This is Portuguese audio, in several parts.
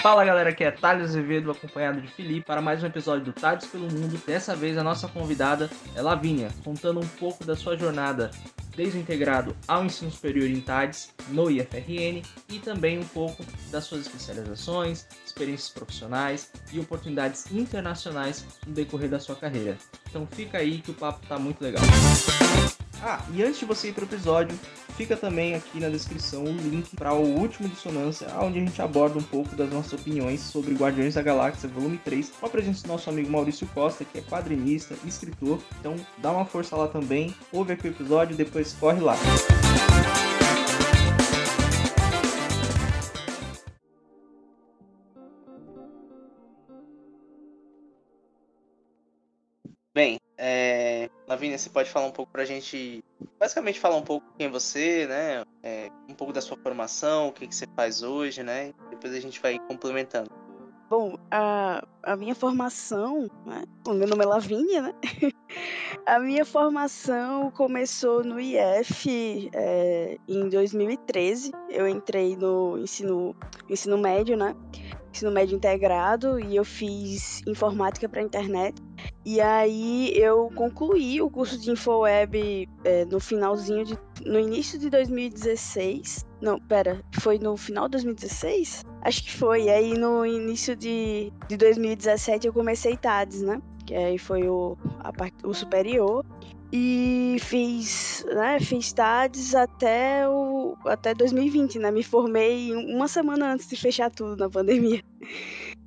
Fala galera, aqui é Thales Azevedo, acompanhado de Felipe, para mais um episódio do Tades pelo Mundo. Dessa vez a nossa convidada é Lavínia, contando um pouco da sua jornada desde o integrado ao ensino superior em TADES, no IFRN, e também um pouco das suas especializações, experiências profissionais e oportunidades internacionais no decorrer da sua carreira. Então fica aí que o papo tá muito legal. Ah, e antes de você ir para o episódio, fica também aqui na descrição o link para o último Dissonância, onde a gente aborda um pouco das nossas opiniões sobre Guardiões da Galáxia Volume 3, com a presença do nosso amigo Maurício Costa, que é quadrinista e escritor. Então dá uma força lá também, ouve aqui o episódio e depois corre lá. Bem, é... Lavínia, você pode falar um pouco pra gente, basicamente falar um pouco quem é você, né? É, um pouco da sua formação, o que, que você faz hoje, né? Depois a gente vai complementando. Bom, a, a minha formação, né? o meu nome é Lavínia, né? a minha formação começou no IF é, em 2013. Eu entrei no ensino, ensino médio, né? Ensino médio integrado e eu fiz informática para internet. E aí eu concluí o curso de InfoWeb é, no finalzinho de. no início de 2016. Não, pera, foi no final de 2016? Acho que foi. E aí no início de, de 2017 eu comecei TADES, né? Que aí foi o, a o superior. E fiz, né, fiz TADES até, o, até 2020, né? Me formei uma semana antes de fechar tudo na pandemia.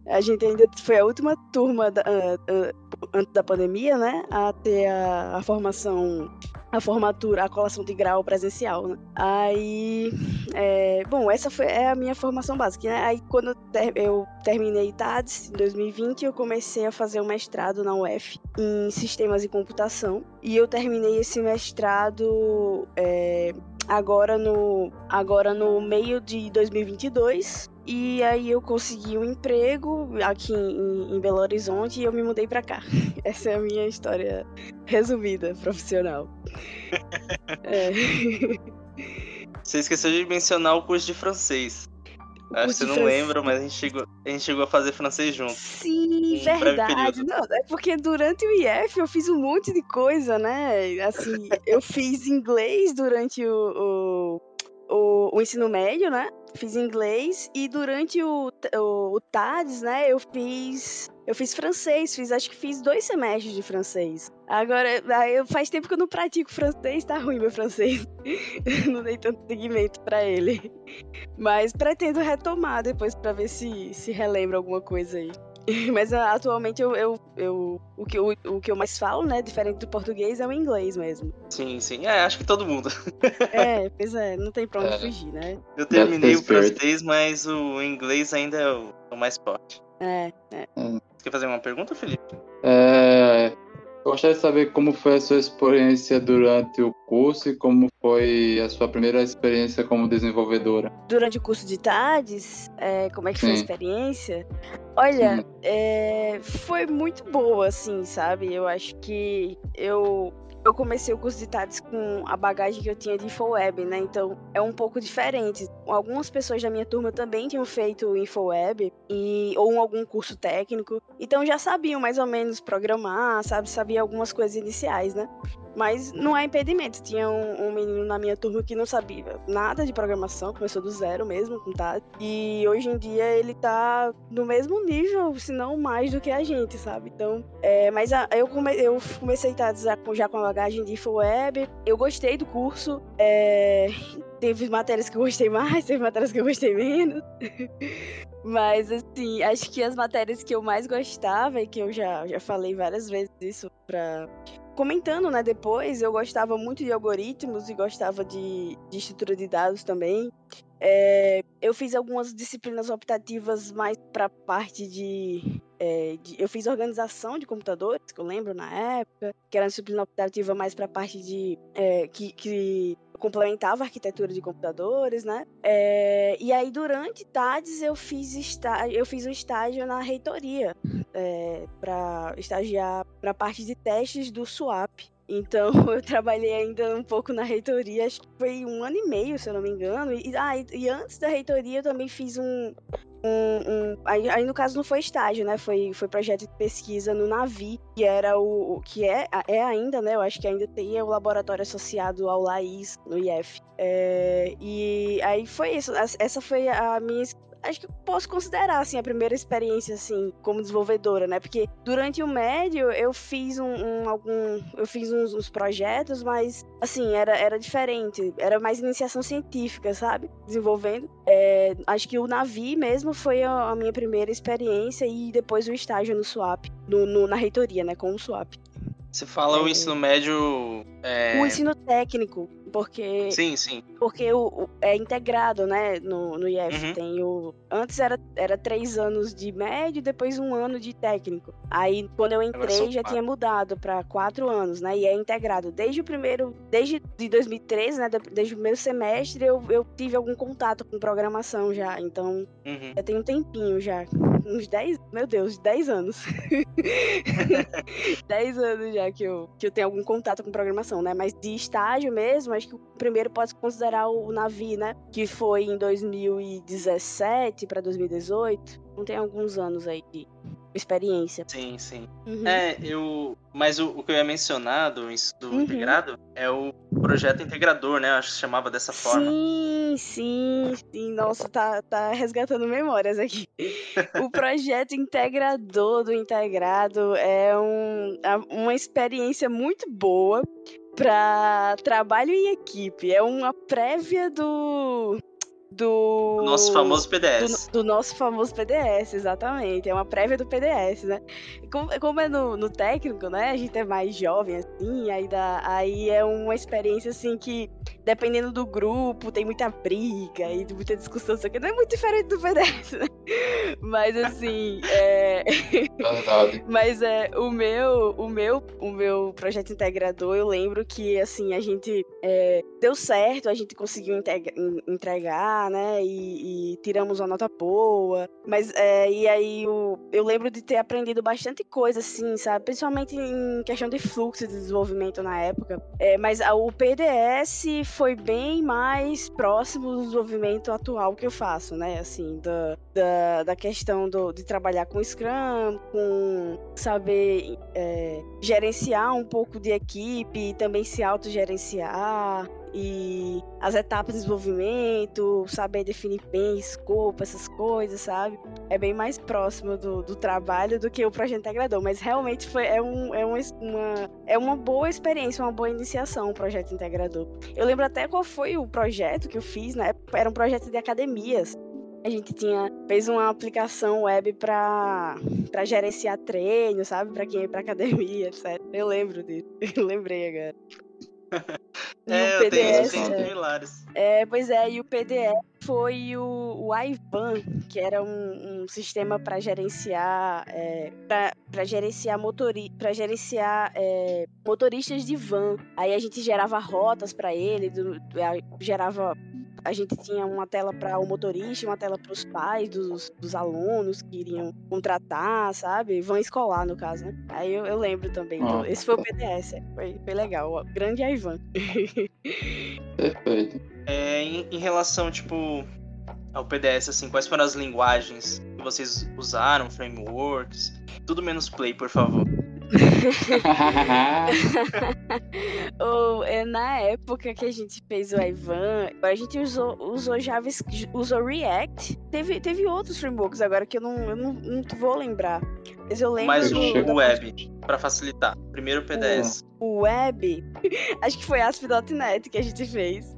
A gente ainda foi a última turma da, uh, uh, antes da pandemia, né? A ter a, a, formação, a formatura, a colação de grau presencial, né? Aí, é, bom, essa foi é a minha formação básica, né? Aí quando eu, ter, eu terminei TADES em 2020, eu comecei a fazer um mestrado na UF em sistemas e computação. E eu terminei esse mestrado é, agora no agora no meio de 2022 e aí eu consegui um emprego aqui em, em Belo Horizonte e eu me mudei para cá. Essa é a minha história resumida, profissional. é. Você esqueceu de mencionar o curso de francês. Acho que você não francês. lembra, mas a gente, chegou, a gente chegou a fazer francês junto. Sim, um verdade. Não, é porque durante o IF eu fiz um monte de coisa, né? Assim, eu fiz inglês durante o, o o, o, ensino médio, né? Fiz inglês e durante o, o, o TADES, né, eu fiz eu fiz francês, fiz acho que fiz dois semestres de francês. Agora, faz tempo que eu não pratico francês, tá ruim meu francês. não dei tanto seguimento para ele. Mas pretendo retomar depois para ver se se relembra alguma coisa aí. Mas ah, atualmente eu, eu, eu, o, que, o, o que eu mais falo, né, diferente do português, é o inglês mesmo. Sim, sim. É, acho que todo mundo. é, pois é, não tem pra onde é. fugir, né? Eu terminei o francês, mas o inglês ainda é o, o mais forte. É, é. Você quer fazer uma pergunta, Felipe? É, eu gostaria de saber como foi a sua experiência durante o curso e como foi a sua primeira experiência como desenvolvedora. Durante o curso de TADES, é, como é que Sim. foi a experiência? Olha, é, foi muito boa, assim, sabe? Eu acho que eu eu comecei o curso de TADES com a bagagem que eu tinha de InfoWeb, né? Então é um pouco diferente. Algumas pessoas da minha turma também tinham feito InfoWeb e, ou algum curso técnico, então já sabiam mais ou menos programar, sabe? Sabia algumas coisas iniciais, né? Mas não é impedimento. Tinha um, um, menino na minha turma que não sabia nada de programação, começou do zero mesmo, com TAD. E hoje em dia ele tá no mesmo nível, se não mais do que a gente, sabe? Então, é, mas a, eu, come, eu comecei a já, já com a bagagem de InfoWeb. Eu gostei do curso. É, teve matérias que eu gostei mais, teve matérias que eu gostei menos. Mas, assim, acho que as matérias que eu mais gostava, e que eu já, já falei várias vezes isso pra, comentando, né, depois, eu gostava muito de algoritmos e gostava de, de estrutura de dados também. É, eu fiz algumas disciplinas optativas mais para parte de, é, de, Eu fiz organização de computadores, que eu lembro na época, que era uma disciplina optativa mais para parte de. É, que, que complementava a arquitetura de computadores, né? É, e aí, durante TADES, eu fiz, eu fiz um estágio na reitoria é, para estagiar para parte de testes do SWAP. Então, eu trabalhei ainda um pouco na reitoria, acho que foi um ano e meio, se eu não me engano. E, ah, e, e antes da reitoria, eu também fiz um, um, um aí, aí, no caso não foi estágio, né? Foi, foi projeto de pesquisa no Navi, que era o, o que é, é ainda, né? Eu acho que ainda tem é o laboratório associado ao LAIS no IF. É, e aí foi isso. Essa foi a minha acho que posso considerar assim a primeira experiência assim como desenvolvedora, né? Porque durante o médio eu fiz um, um algum eu fiz uns, uns, projetos, mas assim era, era diferente, era mais iniciação científica, sabe? Desenvolvendo. É, acho que o Navi mesmo foi a, a, minha primeira experiência e depois o estágio no SWAP, no, no na reitoria, né? Com o SWAP. Você fala é, o ensino médio. É... O ensino técnico. Porque. Sim, sim. Porque o, o é integrado, né? No, no IF. Uhum. Tem o. Antes era, era três anos de médio, depois um ano de técnico. Aí, quando eu entrei, já tinha mudado para quatro anos, né? E é integrado. Desde o primeiro. Desde de 2013, né? Desde o primeiro semestre, eu, eu tive algum contato com programação já. Então, uhum. já tem um tempinho já. Uns 10. Meu Deus, 10 anos. 10 anos já que eu, que eu tenho algum contato com programação, né? Mas de estágio mesmo, acho que o primeiro pode considerar o Navi, né? Que foi em 2017 para 2018. Não tem alguns anos aí de experiência. Sim, sim. Uhum. É, eu. Mas o, o, que eu ia mencionar do, uhum. integrado é o projeto integrador, né? Eu acho que se chamava dessa forma. Sim, sim, sim. Nossa, tá, tá resgatando memórias aqui. o projeto integrador do integrado é um, é uma experiência muito boa para trabalho em equipe. É uma prévia do do nosso famoso PDS. Do, do, nosso famoso PDS, exatamente. É uma prévia do PDS, né? Como, como é no, no, técnico, né? A gente é mais jovem, assim, aí, dá, aí é uma experiência, assim, que dependendo do grupo, tem muita briga e muita discussão, isso aqui não é muito diferente do PDS, né? Mas, assim, é... Verdade. Mas é, o meu, o meu, o meu projeto integrador, eu lembro que, assim, a gente é, deu certo, a gente conseguiu entregar né? E, e tiramos uma nota boa. Mas, é, e aí o, eu lembro de ter aprendido bastante coisa, assim, sabe? Principalmente em questão de fluxo de desenvolvimento na época. É, mas a, o PDS foi bem mais próximo do desenvolvimento atual que eu faço, né? Assim, da, da, da questão do, de trabalhar com Scrum, com saber é, gerenciar um pouco de equipe, também se autogerenciar e as etapas de desenvolvimento, saber definir bem escopo, essas coisas, sabe? É bem mais próximo do, do trabalho do que o projeto integrador, mas realmente foi, é, um, é, uma, é uma boa experiência, uma boa iniciação o projeto integrador. Eu lembro até qual foi o projeto que eu fiz, né? Era um projeto de academias. A gente tinha fez uma aplicação web para para gerenciar treino, sabe? Para quem ia para academia, etc. Eu lembro disso. Eu lembrei agora. é, o PDS, eu tenho similares. É, pois é, e o PDF foi o, o Ivan, que era um, um sistema para gerenciar é, para gerenciar motori para gerenciar é, motoristas de van. Aí a gente gerava rotas para ele, do, gerava a gente tinha uma tela para o motorista, uma tela para os pais dos, dos, alunos que iriam contratar, sabe? Vão escolar, no caso, né? Aí eu, eu lembro também. Ah. esse foi o PDS, é, foi, foi legal. Ó, grande Ivan. Perfeito. É, em, em relação, tipo, ao PDS, assim, quais foram as linguagens que vocês usaram, frameworks? Tudo menos Play, por favor. Ou, é, na época que a gente fez o Ivan, a gente usou, usou JavaScript, usou React. Teve, teve outros frameworks agora que eu não, eu não, não vou lembrar. Mas eu lembro. Mas o, web, para facilitar. Primeiro o PDS. O, o web, acho que foi ASP.NET que a gente fez.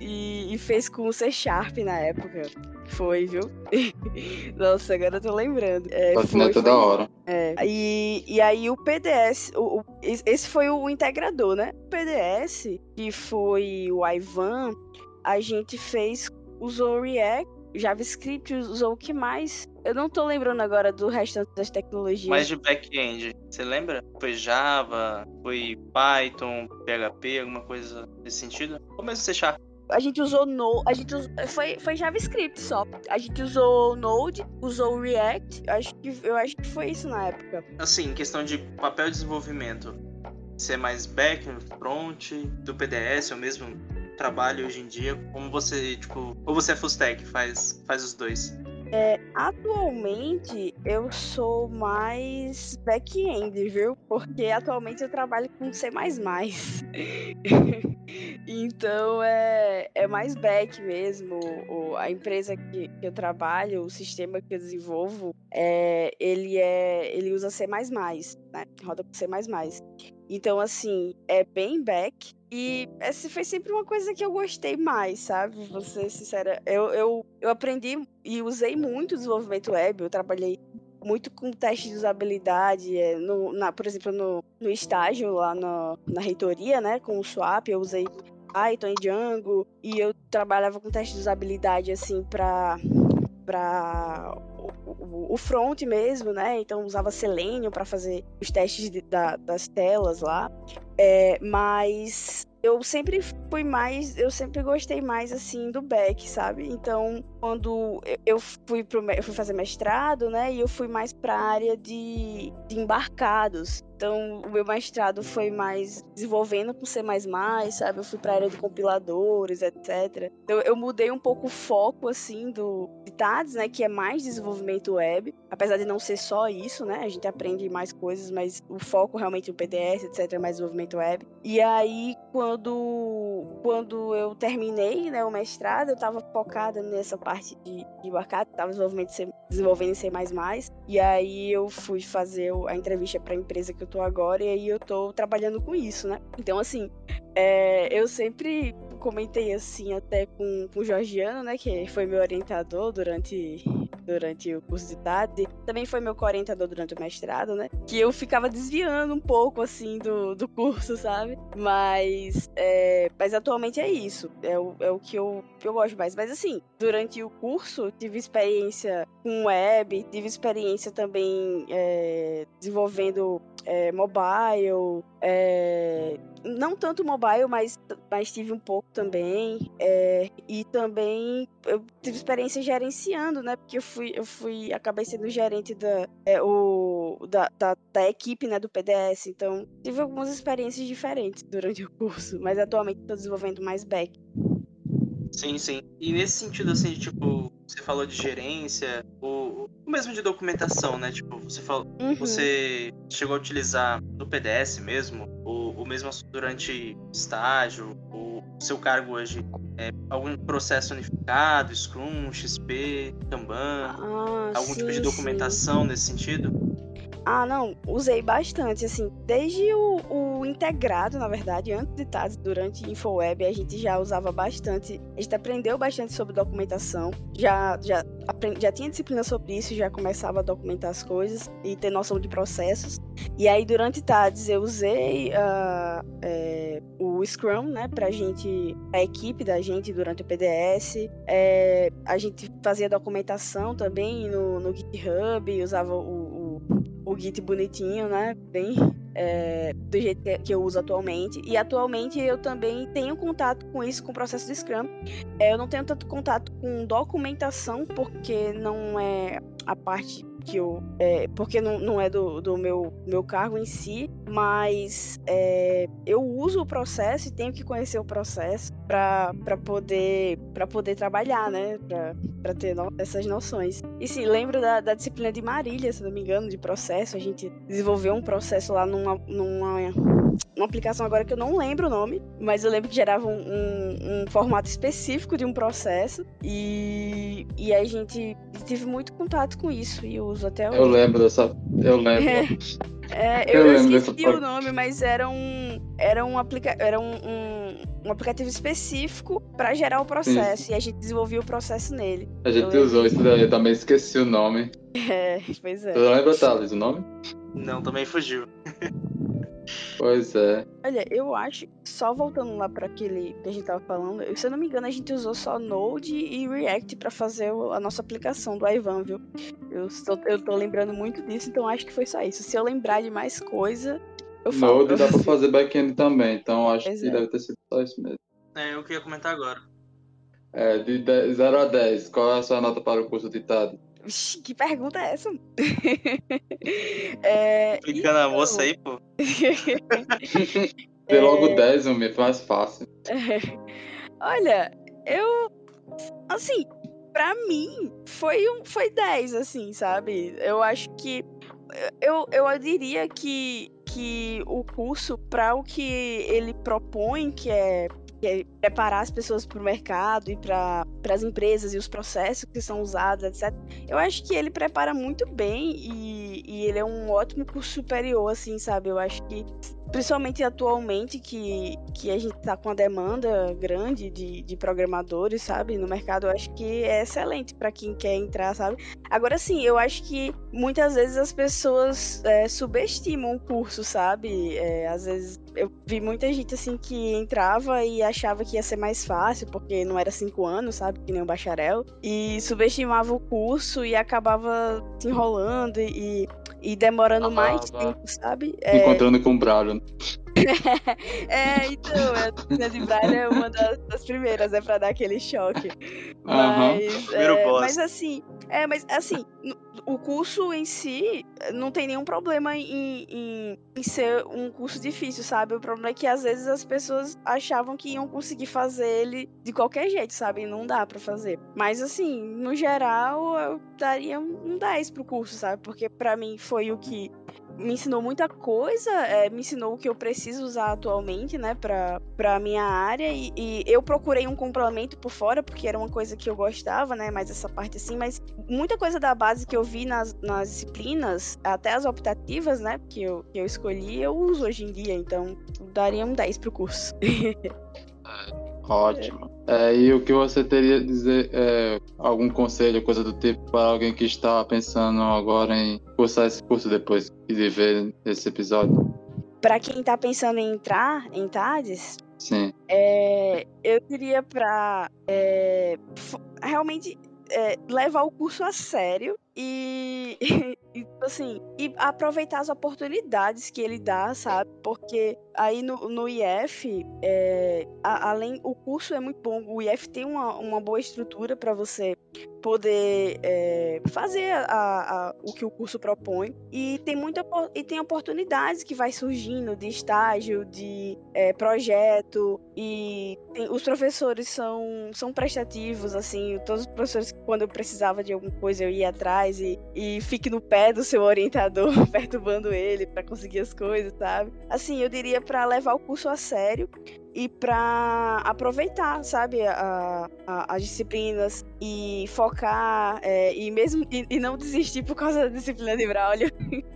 E, e fez com o C Sharp na época. Foi, viu? Nossa, agora eu tô lembrando. É, foi, foi, da hora. É. E, e aí o PDS, o, o, esse foi o integrador, né? O PDS, que foi o Ivan, a gente fez, usou React, JavaScript, usou o que mais? Eu não tô lembrando agora do restante das tecnologias. Mas de back-end, você lembra? Foi Java, foi Python, PHP, alguma coisa nesse sentido? Ou mesmo C Sharp? a gente usou no, a gente usou, foi foi JavaScript só. A gente usou Node, usou React. Acho que eu acho que foi isso na época. Assim, questão de papel de desenvolvimento, ser mais back, front, do PDS, ou mesmo trabalho hoje em dia, como você, tipo, ou você é full stack, faz faz os dois. É, atualmente eu sou mais back-end, viu? Porque atualmente eu trabalho com C. então é, é mais back mesmo. O, a empresa que, que eu trabalho, o sistema que eu desenvolvo, é, ele, é, ele usa C, né? Roda com C. Então, assim, é bem back. E essa foi sempre uma coisa que eu gostei mais, sabe? Vou ser sincera. Eu, eu, eu aprendi e usei muito desenvolvimento web. Eu trabalhei muito com teste de usabilidade, é, no, na, por exemplo, no, no estágio lá no, na reitoria, né, com o Swap, eu usei Python e Django, e eu trabalhava com teste de usabilidade, assim, para para o, o, front mesmo, né? Então usava Selenium para fazer os testes de, da, das telas lá. É, mas eu sempre fui mais, eu sempre gostei mais assim do back, sabe? Então, quando eu fui pro, eu fui fazer mestrado, né, e eu fui mais para a área de, de embarcados. Então, o meu mestrado foi mais desenvolvendo com C++, sabe? Eu fui para a área de compiladores, etc. Então, eu mudei um pouco o foco, assim, do TADS, né? Que é mais desenvolvimento web. Apesar de não ser só isso, né? A gente aprende mais coisas, mas o foco realmente no PDS, etc. é mais desenvolvimento web. E aí, quando, quando eu terminei né, o mestrado, eu estava focada nessa parte de, de embarcado, estava desenvolvendo, desenvolvendo em C++. E aí, eu fui fazer a entrevista para a empresa que eu tô agora, e aí eu tô trabalhando com isso, né? Então, assim, é, eu sempre comentei assim até com, com o Georgiano, né, que foi meu orientador durante, durante o curso de tarde, também foi meu orientador durante o mestrado, né, que eu ficava desviando um pouco, assim, do, do curso, sabe, mas, é, mas atualmente é isso, é o, é o que eu, que eu gosto mais, mas assim, durante o curso tive experiência com web, tive experiência também é, desenvolvendo é, mobile, é, não tanto mobile, mas, mas tive um pouco também. É, e também eu tive experiência gerenciando, né? Porque eu fui, eu fui, acabei sendo gerente da, é, o, da, da, da, equipe né, do PDS. Então, tive algumas experiências diferentes durante o curso, mas atualmente estou desenvolvendo mais back. Sim, sim. E nesse sentido, assim, tipo, você falou de gerência, o, o mesmo de documentação, né? Tipo, você falou, uhum. você chegou a utilizar no PDS mesmo, o mesmo durante estágio, o seu cargo hoje é algum processo unificado, Scrum, XP, Kanban, ah, algum sim, tipo de documentação sim. nesse sentido? Ah, não, usei bastante, assim, desde o, o integrado, na verdade, antes de estar durante InfoWeb, a gente já usava bastante, a gente aprendeu bastante sobre documentação, já, já, aprendi, já tinha disciplina sobre isso, já começava a documentar as coisas e ter noção de processos. E aí, durante TADS, eu usei uh, é, o Scrum, né, pra gente, a equipe da gente durante o PDS, é, a gente fazia documentação também no, no GitHub, usava o o Git bonitinho, né? Bem é, do jeito que eu uso atualmente. E atualmente eu também tenho contato com isso, com o processo de Scrum. É, eu não tenho tanto contato com documentação, porque não é a parte que eu. É, porque não, não é do, do meu, meu cargo em si, mas é, eu uso o processo e tenho que conhecer o processo para poder, poder trabalhar, né? Para ter no, essas noções. E sim, lembro da, da disciplina de Marília, se não me engano, de processo. A gente desenvolveu um processo lá numa, numa uma aplicação agora que eu não lembro o nome, mas eu lembro que gerava um, um, um formato específico de um processo e, e a gente teve muito contato com isso e uso até hoje. Eu lembro dessa. Eu lembro. É, eu, eu esqueci o nome, mas era um, era um, aplica era um, um, um aplicativo específico para gerar o processo Sim. e a gente desenvolvia o processo nele. A gente eu usou isso daí, eu também esqueci o nome. É, pois é. Tu lembra, Thales, o nome? Não, também fugiu. Pois é. Olha, eu acho, só voltando lá para aquele que a gente tava falando, se eu não me engano, a gente usou só Node e React para fazer a nossa aplicação do Ivan, viu? Eu, estou, eu tô lembrando muito disso, então acho que foi só isso. Se eu lembrar de mais coisa, eu falo. Node dá pra fazer back-end também, então acho pois que é. deve ter sido só isso mesmo. É, eu queria comentar agora. É, de 0 a 10, qual é a sua nota para o curso de TAD? Que pergunta é essa? é, então... na moça aí, pô. Dê logo é... 10, homem, é mais fácil. Olha, eu. Assim, pra mim, foi, um, foi 10, assim, sabe? Eu acho que. Eu, eu diria que, que o curso, para o que ele propõe, que é que é preparar as pessoas para o mercado e para as empresas e os processos que são usados, etc. Eu acho que ele prepara muito bem e, e ele é um ótimo curso superior, assim, sabe? Eu acho que principalmente atualmente que, que a gente está com uma demanda grande de, de programadores, sabe, no mercado, eu acho que é excelente para quem quer entrar, sabe. Agora sim, eu acho que muitas vezes as pessoas é, subestimam o curso, sabe. É, às vezes eu vi muita gente assim que entrava e achava que ia ser mais fácil, porque não era cinco anos, sabe, que nem um bacharel, e subestimava o curso e acabava se enrolando e e demorando ah, mais tempo, sabe? É... Encontrando com o Brian. é, então, a Disciplina de Braille é uma das, das primeiras, é pra dar aquele choque. Mas, uhum. é, mas assim, é, mas assim, o curso em si não tem nenhum problema em, em, em, ser um curso difícil, sabe? O problema é que às vezes as pessoas achavam que iam conseguir fazer ele de qualquer jeito, sabe? Não dá para fazer. Mas assim, no geral, eu daria um 10 pro curso, sabe? Porque para mim foi o que me ensinou muita coisa, é, me ensinou o que eu preciso usar atualmente, né, pra, pra minha área. E, e, eu procurei um complemento por fora, porque era uma coisa que eu gostava, né, mais essa parte assim. Mas muita coisa da base que eu vi nas, nas disciplinas, até as optativas, né, que eu, que eu escolhi, eu uso hoje em dia. Então, daria um 10 pro curso. Ótimo. É, e o que você teria a dizer, é, algum conselho, coisa do tipo, para alguém que está pensando agora em cursar esse curso depois de ver esse episódio? Para quem está pensando em entrar em TADES, Sim. É, eu diria para é, realmente é, levar o curso a sério e, e, assim, e aproveitar as oportunidades que ele dá, sabe? Porque aí no, no IF, é, a, além, o curso é muito bom, o IF tem uma, uma boa estrutura para você poder é, fazer a, a, o que o curso propõe. E tem muita e tem oportunidades que vai surgindo de estágio, de é, projeto. E tem, os professores são, são prestativos, assim, todos os professores quando eu precisava de alguma coisa eu ia atrás e, e fique no pé do seu orientador, perturbando ele para conseguir as coisas, sabe? Assim, eu diria para levar o curso a sério e para aproveitar, sabe, a, a, as disciplinas e focar é, e mesmo e, e, não desistir por causa da disciplina de Braulio,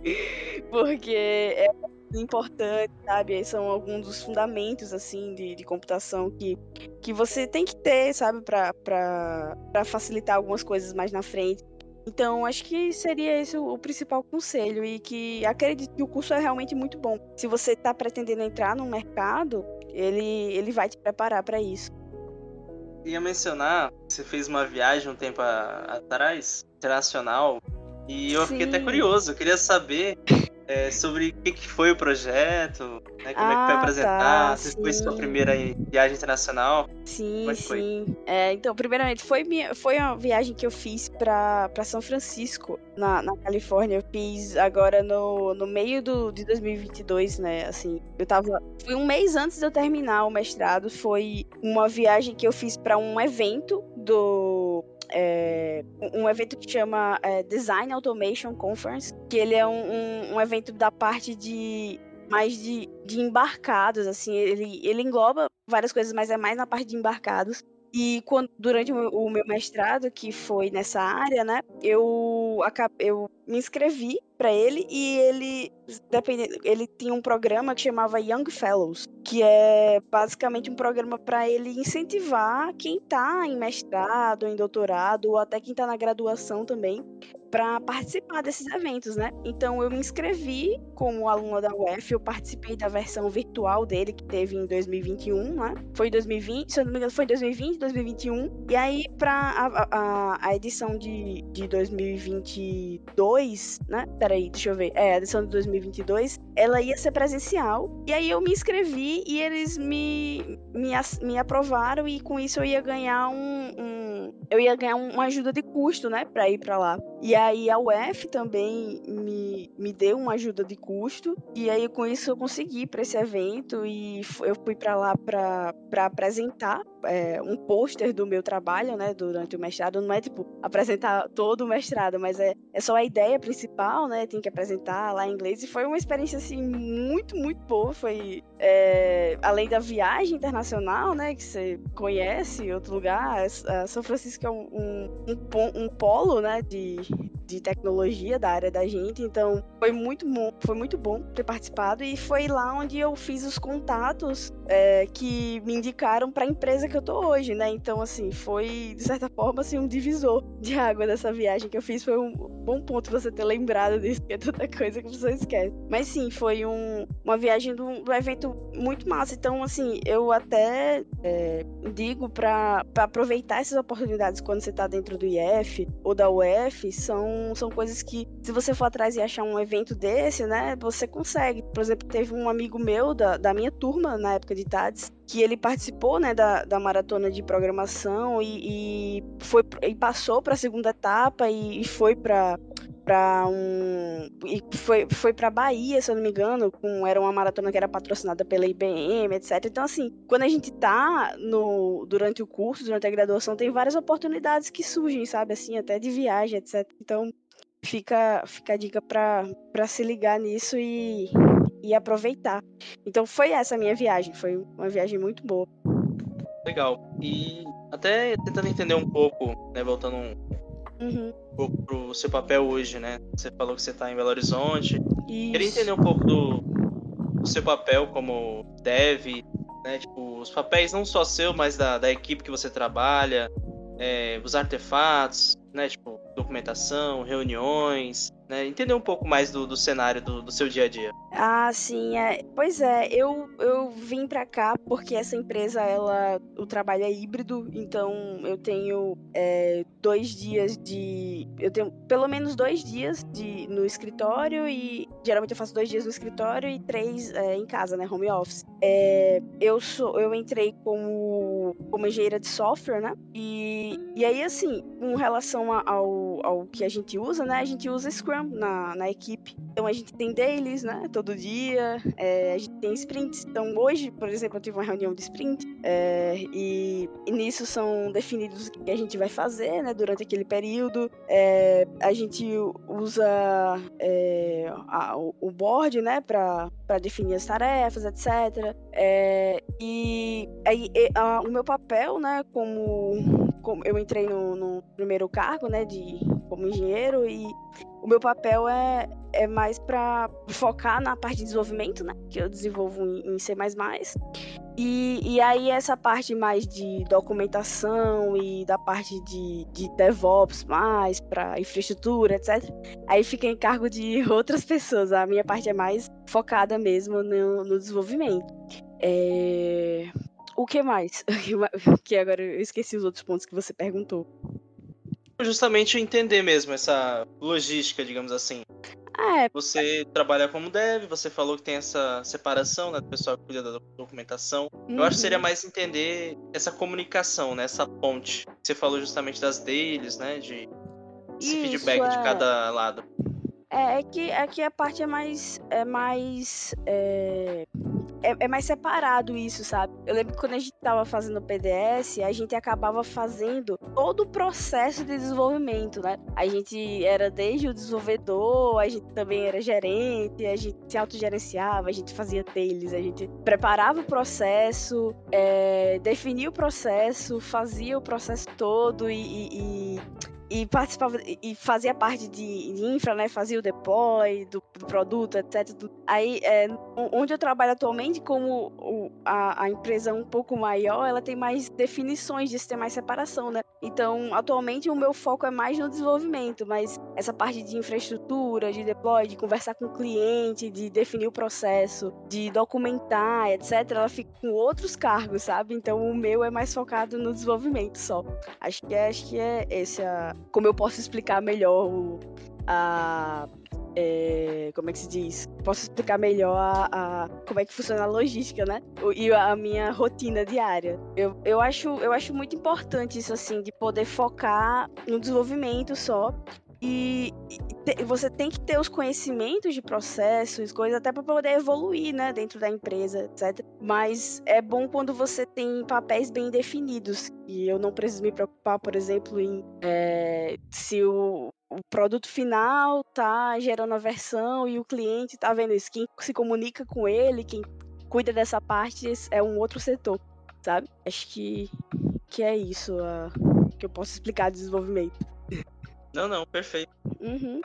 porque é importante, sabe? São alguns dos fundamentos assim de, de computação que, que você tem que ter, sabe, para facilitar algumas coisas mais na frente. Então, acho que seria esse o, principal conselho e que acredito que o curso é realmente muito bom. Se você está pretendendo entrar no mercado, ele, ele vai te preparar para isso. Ia mencionar, você fez uma viagem um tempo a, atrás, internacional, e eu Sim. fiquei até curioso, eu queria saber é, sobre o que, que, foi o projeto, né, como ah, é que foi ah, apresentar, tá, se sim. foi sua primeira viagem internacional. Sim, é sim. É, então, primeiramente, foi, minha, foi uma viagem que eu fiz para São Francisco, na, na Califórnia. Eu fiz agora no, no meio do, de 2022, né? Assim, eu tava. Foi um mês antes de eu terminar o mestrado. Foi uma viagem que eu fiz para um evento do é, um evento que chama é, Design Automation Conference, que ele é um, um, um evento da parte de mais de, de embarcados, assim, ele, ele engloba várias coisas, mas é mais na parte de embarcados. E quando, durante o meu mestrado, que foi nessa área, né, eu, eu me inscrevi para ele e ele ele tinha um programa que chamava Young Fellows, que é basicamente um programa para ele incentivar quem está em mestrado, em doutorado ou até quem está na graduação também para participar desses eventos, né? Então eu me inscrevi como aluna da UF, eu participei da versão virtual dele que teve em 2021, né? Foi em 2020, se eu não me engano, foi em 2020, 2021. E aí para a, a, a, edição de, de 2022, né? Peraí, deixa eu ver. É, a edição de 2022, ela ia ser presencial. E aí eu me inscrevi e eles me, me, me aprovaram e com isso eu ia ganhar um, um eu ia ganhar uma ajuda de custo, né, para ir para lá. E aí a UF também me, me deu uma ajuda de custo. E aí com isso eu consegui para esse evento e eu fui para lá para apresentar é, um pôster do meu trabalho, né, durante o mestrado. Não é tipo apresentar todo o mestrado, mas é, é só a ideia principal, né? Tem que apresentar lá em inglês. E foi uma experiência assim muito, muito boa. Foi é, além da viagem internacional, né, que você conhece outro lugar. São Francisco é um, um, um, um polo, né, de, de tecnologia da área da gente. Então foi muito bom, foi muito bom ter participado e foi lá onde eu fiz os contatos é, que me indicaram para a empresa que eu tô hoje, né? Então assim foi de certa forma assim um divisor de água dessa viagem que eu fiz. Foi um bom ponto você ter lembrado disso, que é tanta coisa que você esquece. Mas sim, foi um, uma viagem do, do evento muito massa. Então assim eu até é, digo para aproveitar essas oportunidades quando você está dentro do IF ou da UF são, são coisas que se você for atrás e achar um evento desse, né, você consegue. Por exemplo, teve um amigo meu da, da minha turma na época de TADS que ele participou né, da, da maratona de programação e, e foi e passou para a segunda etapa e, e foi para para um e foi foi para Bahia, se eu não me engano, com era uma maratona que era patrocinada pela IBM, etc. Então assim, quando a gente tá no durante o curso, durante a graduação, tem várias oportunidades que surgem, sabe, assim, até de viagem, etc. Então fica fica a dica para se ligar nisso e e aproveitar. Então foi essa a minha viagem, foi uma viagem muito boa. Legal. E até tentando entender um pouco, né, voltando um, uhum. um pouco pro seu papel hoje, né? Você falou que você está em Belo Horizonte. Isso. Queria entender um pouco do, do seu papel como dev, né? Tipo, os papéis não só seu, mas da, da equipe que você trabalha, é, os artefatos, né? Tipo, documentação, reuniões, né? Entender um pouco mais do, do cenário do, do, seu dia a dia. Ah, sim, é. Pois é, eu, eu vim para cá porque essa empresa, ela, o trabalho é híbrido, então eu tenho é, dois dias de, eu tenho pelo menos dois dias de no escritório e geralmente eu faço dois dias no escritório e três é, em casa, né, home office. É, eu sou, eu entrei como, como engenheira de software, né? E, e aí assim, com relação ao, ao que a gente usa, né? A gente usa Scrum na, na equipe. Então a gente tem dailies, né? Todo dia. É, a gente tem sprints. Então hoje, por exemplo, eu tive uma reunião de sprint é, e, e, nisso são definidos o que a gente vai fazer, né? Durante aquele período. É, a gente usa é, a, o board, né? Para definir as tarefas, etc. É, e aí o meu papel, né? Como, como eu entrei no, no primeiro cargo, né? De como engenheiro e o meu papel é, é mais para focar na parte de desenvolvimento, né? Que eu desenvolvo em, C. E, e aí essa parte mais de documentação e da parte de, de DevOps mais para infraestrutura, etc. Aí fica em cargo de outras pessoas. A minha parte é mais focada mesmo no, no desenvolvimento. É... O que mais? que agora eu esqueci os outros pontos que você perguntou justamente entender mesmo essa logística, digamos assim. É. Você trabalha como deve, você falou que tem essa separação, né, do pessoal que cuida da documentação. Uhum. Eu acho que seria uhum. mais entender essa comunicação, né, essa ponte. Você falou justamente das deles, né, de esse Isso, feedback é... de cada lado. É, é que, é que a parte é mais. É mais. É é, é, mais separado isso, sabe? Eu lembro que quando a gente tava fazendo o PDS, a gente acabava fazendo todo o processo de desenvolvimento, né? A gente era desde o desenvolvedor, a gente também era gerente, a gente se autogerenciava, a gente fazia deles, a gente preparava o processo, é, definia o processo, fazia o processo todo e, e, e e participava e fazia parte de, infra, né? Fazia o deploy do, do produto, etc. Aí, é, onde eu trabalho atualmente, como o, a, a, empresa é um pouco maior, ela tem mais definições disso, tem mais separação, né? Então, atualmente o meu foco é mais no desenvolvimento, mas essa parte de infraestrutura, de deploy, de conversar com o cliente, de definir o processo, de documentar, etc. Ela fica com outros cargos, sabe? Então, o meu é mais focado no desenvolvimento só. Acho que é, acho que é esse a como eu posso explicar melhor o, a. É, como é que se diz? Posso explicar melhor a, a, como é que funciona a logística, né? E a minha rotina diária. Eu, eu, acho, eu acho muito importante isso, assim, de poder focar no desenvolvimento só E, e você tem que ter os conhecimentos de processos, coisas até para poder evoluir, né, dentro da empresa, etc. Mas é bom quando você tem papéis bem definidos. E eu não preciso me preocupar, por exemplo, em é, se o, o produto final tá gerando a versão e o cliente tá vendo isso. Quem se comunica com ele, quem cuida dessa parte é um outro setor, sabe? Acho que, que é isso uh, que eu posso explicar de desenvolvimento. Não, não, perfeito. Uhum.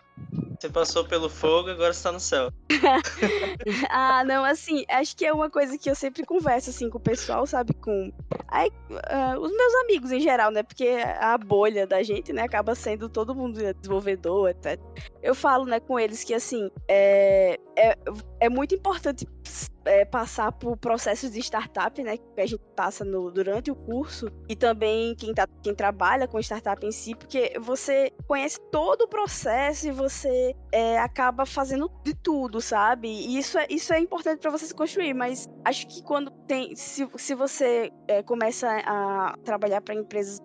Você passou pelo fogo, agora está no céu. ah, não, assim, acho que é uma coisa que eu sempre converso, assim, com o pessoal, sabe? Com aí, uh, os meus amigos em geral, né? Porque a bolha da gente, né, acaba sendo todo mundo desenvolvedor, etc. Eu falo, né, com eles que, assim, é, é, é muito importante é, passar por processos de startup, né? Que a gente passa no, durante o curso, e também quem, tá, quem trabalha com startup em si, porque você conhece todo o processo e você é, acaba fazendo de tudo, sabe? E isso é, isso é importante para você se construir, mas acho que quando tem. Se, se você é, começa a trabalhar para empresas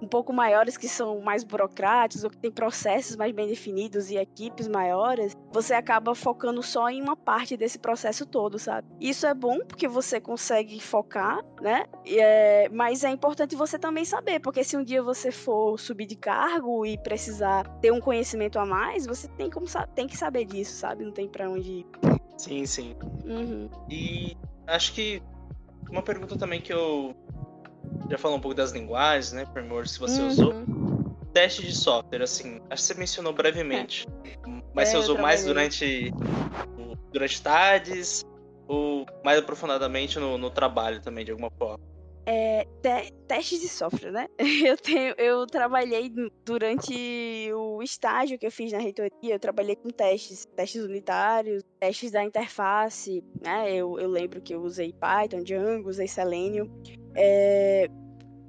um pouco maiores que são mais burocráticos ou que tem processos mais bem definidos e equipes maiores, você acaba focando só em uma parte desse processo todo, sabe? Isso é bom porque você consegue focar, né? É, mas é importante você também saber, porque se um dia você for subir de cargo e precisar ter um conhecimento a mais, você tem, como, tem que saber disso, sabe? Não tem para onde ir. Sim, sim. Uhum. E acho que uma pergunta também que eu já falou um pouco das linguagens, né? Frameworks que você uhum. usou. Teste de software, assim, acho que você mencionou brevemente. É. Mas é, você usou mais durante, durante tardes ou mais aprofundadamente no, no trabalho também, de alguma forma? É, te, testes de software, né? Eu, tenho, eu trabalhei durante o estágio que eu fiz na reitoria, eu trabalhei com testes, testes unitários, testes da interface, né? Eu, eu lembro que eu usei Python, Django, usei Selenium. É,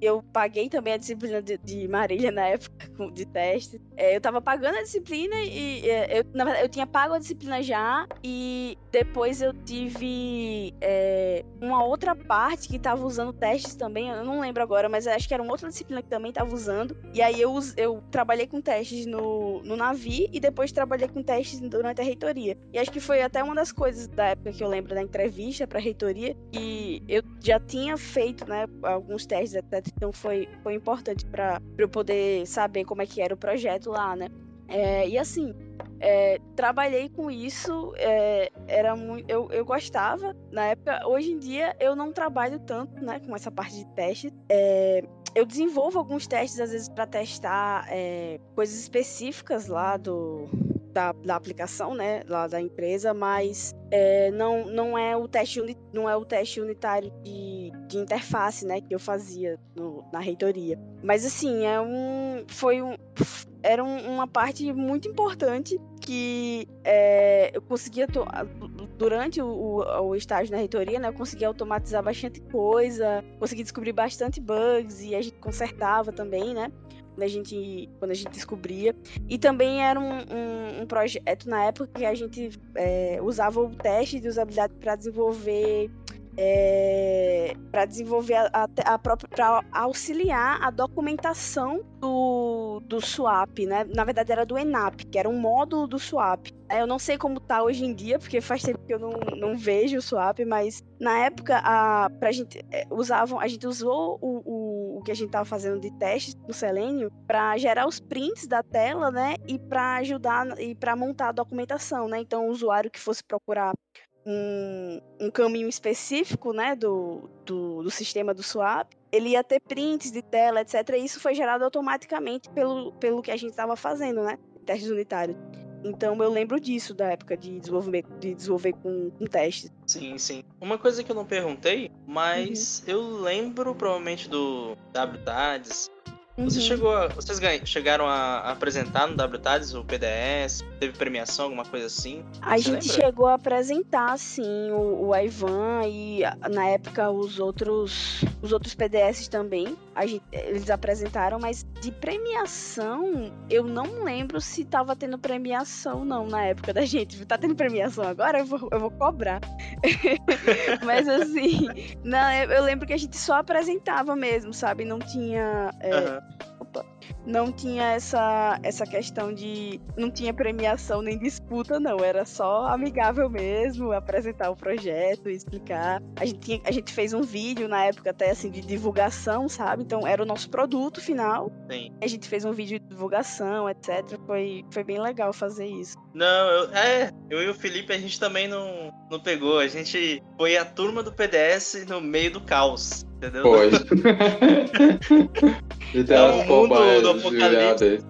eu paguei também a disciplina de, de Marília na época de teste. É, eu tava pagando a disciplina e é, eu, na verdade, eu tinha pago a disciplina já e depois eu tive é, uma outra parte que tava usando testes também. Eu não lembro agora, mas acho que era uma outra disciplina que também tava usando. E aí eu, eu trabalhei com testes no, no Navi e depois trabalhei com testes durante a reitoria. E acho que foi até uma das coisas da época que eu lembro da entrevista pra reitoria e eu já tinha feito, né, alguns testes, etc então foi, foi importante para eu poder saber como é que era o projeto lá, né? É, e assim, é, trabalhei com isso, é, era muito, eu, eu gostava na época. Hoje em dia eu não trabalho tanto, né, com essa parte de teste. É, eu desenvolvo alguns testes às vezes para testar é, coisas específicas lá do da, da aplicação, né, lá da empresa, mas é, não, não é o teste não é o teste unitário de, de interface, né, que eu fazia no, na reitoria. Mas assim é um foi um era um, uma parte muito importante que é, eu conseguia durante o, o, o, estágio na reitoria, né, eu conseguia automatizar bastante coisa, consegui descobrir bastante bugs e a gente consertava também, né? Quando a gente, quando a gente descobria. E também era um, um, um projeto na época que a gente é, usava o teste de usabilidade para desenvolver é, para desenvolver a, a própria para auxiliar a documentação do, do swap, né? Na verdade era do ENAP, que era um módulo do swap. Eu não sei como tá hoje em dia, porque faz tempo que eu não, não vejo o swap, mas na época a pra gente é, usavam, a gente usou o, o, o que a gente tava fazendo de testes no Selenium para gerar os prints da tela, né? E para ajudar e para montar a documentação, né? Então o usuário que fosse procurar um, um caminho específico né, do, do, do, sistema do swap, ele ia ter prints de tela, etc. E isso foi gerado automaticamente pelo, pelo que a gente estava fazendo, né? Testes unitários. Então eu lembro disso da época de desenvolver, de desenvolver com, com testes. Sim, sim. Uma coisa que eu não perguntei, mas uhum. eu lembro provavelmente do WTADS, Uhum. Você chegou a, vocês chegaram a apresentar no WTADS o PDS? Teve premiação, alguma coisa assim? A Você gente lembra? chegou a apresentar, sim, o, o Ivan e na época os outros os outros PDS também. Gente, eles apresentaram, mas de premiação, eu não lembro se tava tendo premiação, não, na época da gente. Tá tendo premiação agora? Eu vou, eu vou cobrar. mas assim, não, eu lembro que a gente só apresentava mesmo, sabe? Não tinha. É, uhum. Opa. Não tinha essa, essa questão de. Não tinha premiação nem disputa, não. Era só amigável mesmo, apresentar o projeto, explicar. A gente, tinha, a gente fez um vídeo na época até assim de divulgação, sabe? Então era o nosso produto final. Sim. A gente fez um vídeo de divulgação, etc. Foi, foi bem legal fazer isso. Não, eu, é, eu e o Felipe a gente também não, não pegou. A gente foi a turma do PDS no meio do caos, entendeu? Foi. É o mundo do.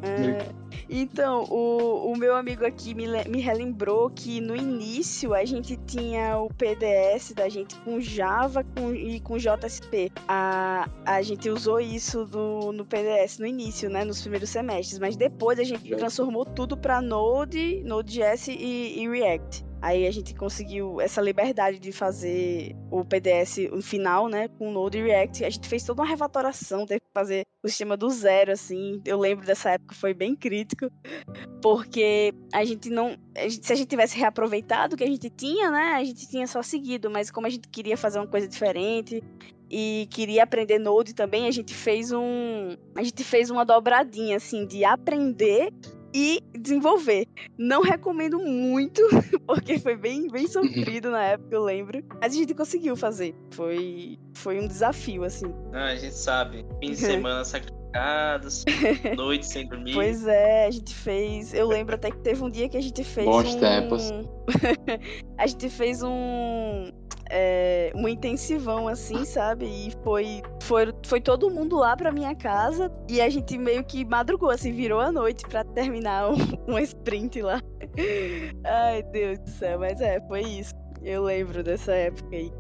É, Então, o, o meu amigo aqui me, me relembrou que no início a gente tinha o PDS da gente com Java com, e com JSP. A, a gente usou isso do, no PDS no início, né? Nos primeiros semestres. Mas depois a gente transformou tudo para Node, Node.js e, e React. Aí a gente conseguiu essa liberdade de fazer o PDS no final, né, com Node e React. A gente fez toda uma refatoração, teve que fazer o sistema do zero, assim. Eu lembro dessa época, foi bem crítico, porque a gente não. a gente- se a gente tivesse reaproveitado o que a gente tinha, né, a gente tinha só seguido, mas como a gente queria fazer uma coisa diferente e queria aprender Node também, a gente fez um. A gente fez uma dobradinha, assim, de aprender e desenvolver. Não recomendo muito, porque foi bem, bem sofrido na época, eu lembro. Mas a gente conseguiu fazer. Foi, foi um desafio, assim. Ah, a gente sabe. Fim de semana sacrificados, noite sem dormir. Pois é, a gente fez. Eu lembro até que teve um dia que a gente fez Bons um. tempos. a gente fez um. É, um intensivão assim, sabe? E foi, foi, foi todo mundo lá pra minha casa e a gente meio que madrugou, assim, virou a noite pra terminar um, um sprint lá. Ai, Deus do céu, mas é, foi isso. Eu lembro dessa época aí.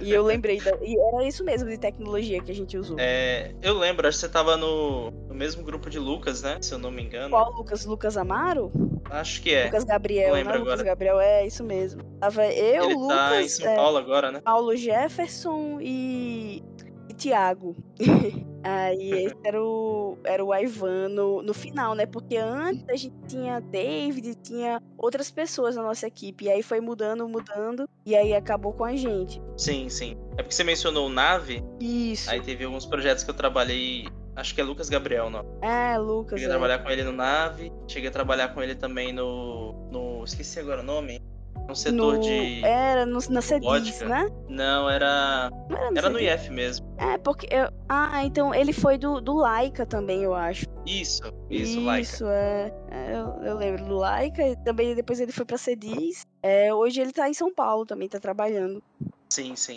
E eu lembrei, da, e era isso mesmo de tecnologia que a gente usou. É, eu lembro, acho que você tava no, no mesmo grupo de Lucas, né? Se eu não me engano. Qual Lucas? Lucas Amaro? Acho que é. Lucas Gabriel, lembro né? Lucas agora. Gabriel, é isso mesmo. Tava eu, Ele Lucas, tá em São é, Paulo agora, né? Paulo Jefferson e, e Tiago. Aí esse era o, era o Ivan no, no final, né? Porque antes a gente tinha David, tinha outras pessoas na nossa equipe. E aí foi mudando, mudando. E aí acabou com a gente. Sim, sim. É porque você mencionou o Nave, Isso. aí teve alguns projetos que eu trabalhei. Acho que é Lucas Gabriel, não. É, Lucas. Cheguei a é. trabalhar com ele no Nave, cheguei a trabalhar com ele também no. no esqueci agora o nome. No setor no, de. Era no, na CEDIS, né? Não, era. Não era no, Era no. IF mesmo. É, porque. Eu... Ah, então ele foi do, do Laika também, eu acho. Isso, isso, Laika. Isso, é. É, eu, eu lembro do Laika. e Também depois ele foi pra Cedis. É, hoje ele tá em São Paulo também, tá trabalhando. Sim, sim.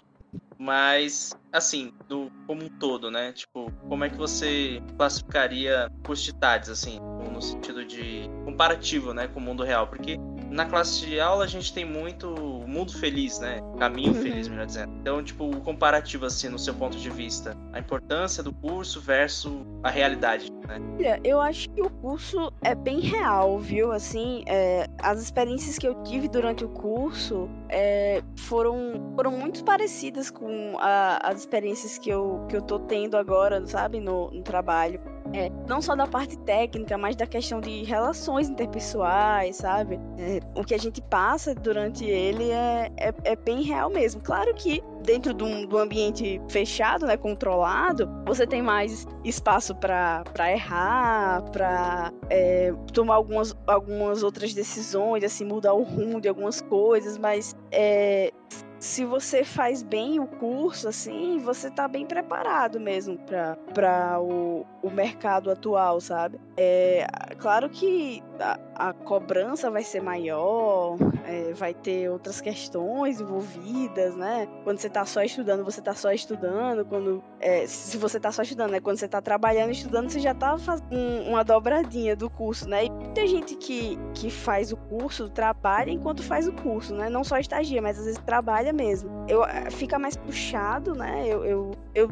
Mas, assim, do, como um todo, né? Tipo, como é que você classificaria de TADS, assim, no sentido de comparativo, né, com o mundo real? Porque na classe de aula a gente tem muito mundo feliz, né? Caminho Uhum. feliz, melhor dizendo. Então, tipo, o comparativo, assim, no seu ponto de vista. A importância do curso versus a realidade, né? Olha, eu acho que o curso é bem real, viu? Assim, é, as experiências que eu tive durante o curso é, foram, foram muito parecidas com a- as experiências que eu, que eu tô tendo agora, sabe, no, no trabalho. É, não só da parte técnica, mas da questão de relações interpessoais, sabe? É, o que a gente passa durante ele é, é, é bem real mesmo. Claro que dentro de um, de um ambiente fechado, né, controlado, você tem mais espaço para errar, para tomar algumas, algumas outras decisões, assim, mudar o rumo de algumas coisas, mas é, se você faz bem o curso, assim, você tá bem preparado mesmo para o, o mercado atual, sabe? É, claro que a, a cobrança vai ser maior, é, vai ter outras questões envolvidas, né? Quando você tá só estudando, você tá só estudando. Quando, é, se você tá só estudando, né? Quando você tá trabalhando e estudando, você já tá fazendo um- uma dobradinha do curso, né? E muita gente que, que faz o curso trabalha enquanto faz o curso, né? Não só estagia, mas às vezes trabalha mesmo. Eu, eh, fica mais puxado, né? Eu, eu, eu,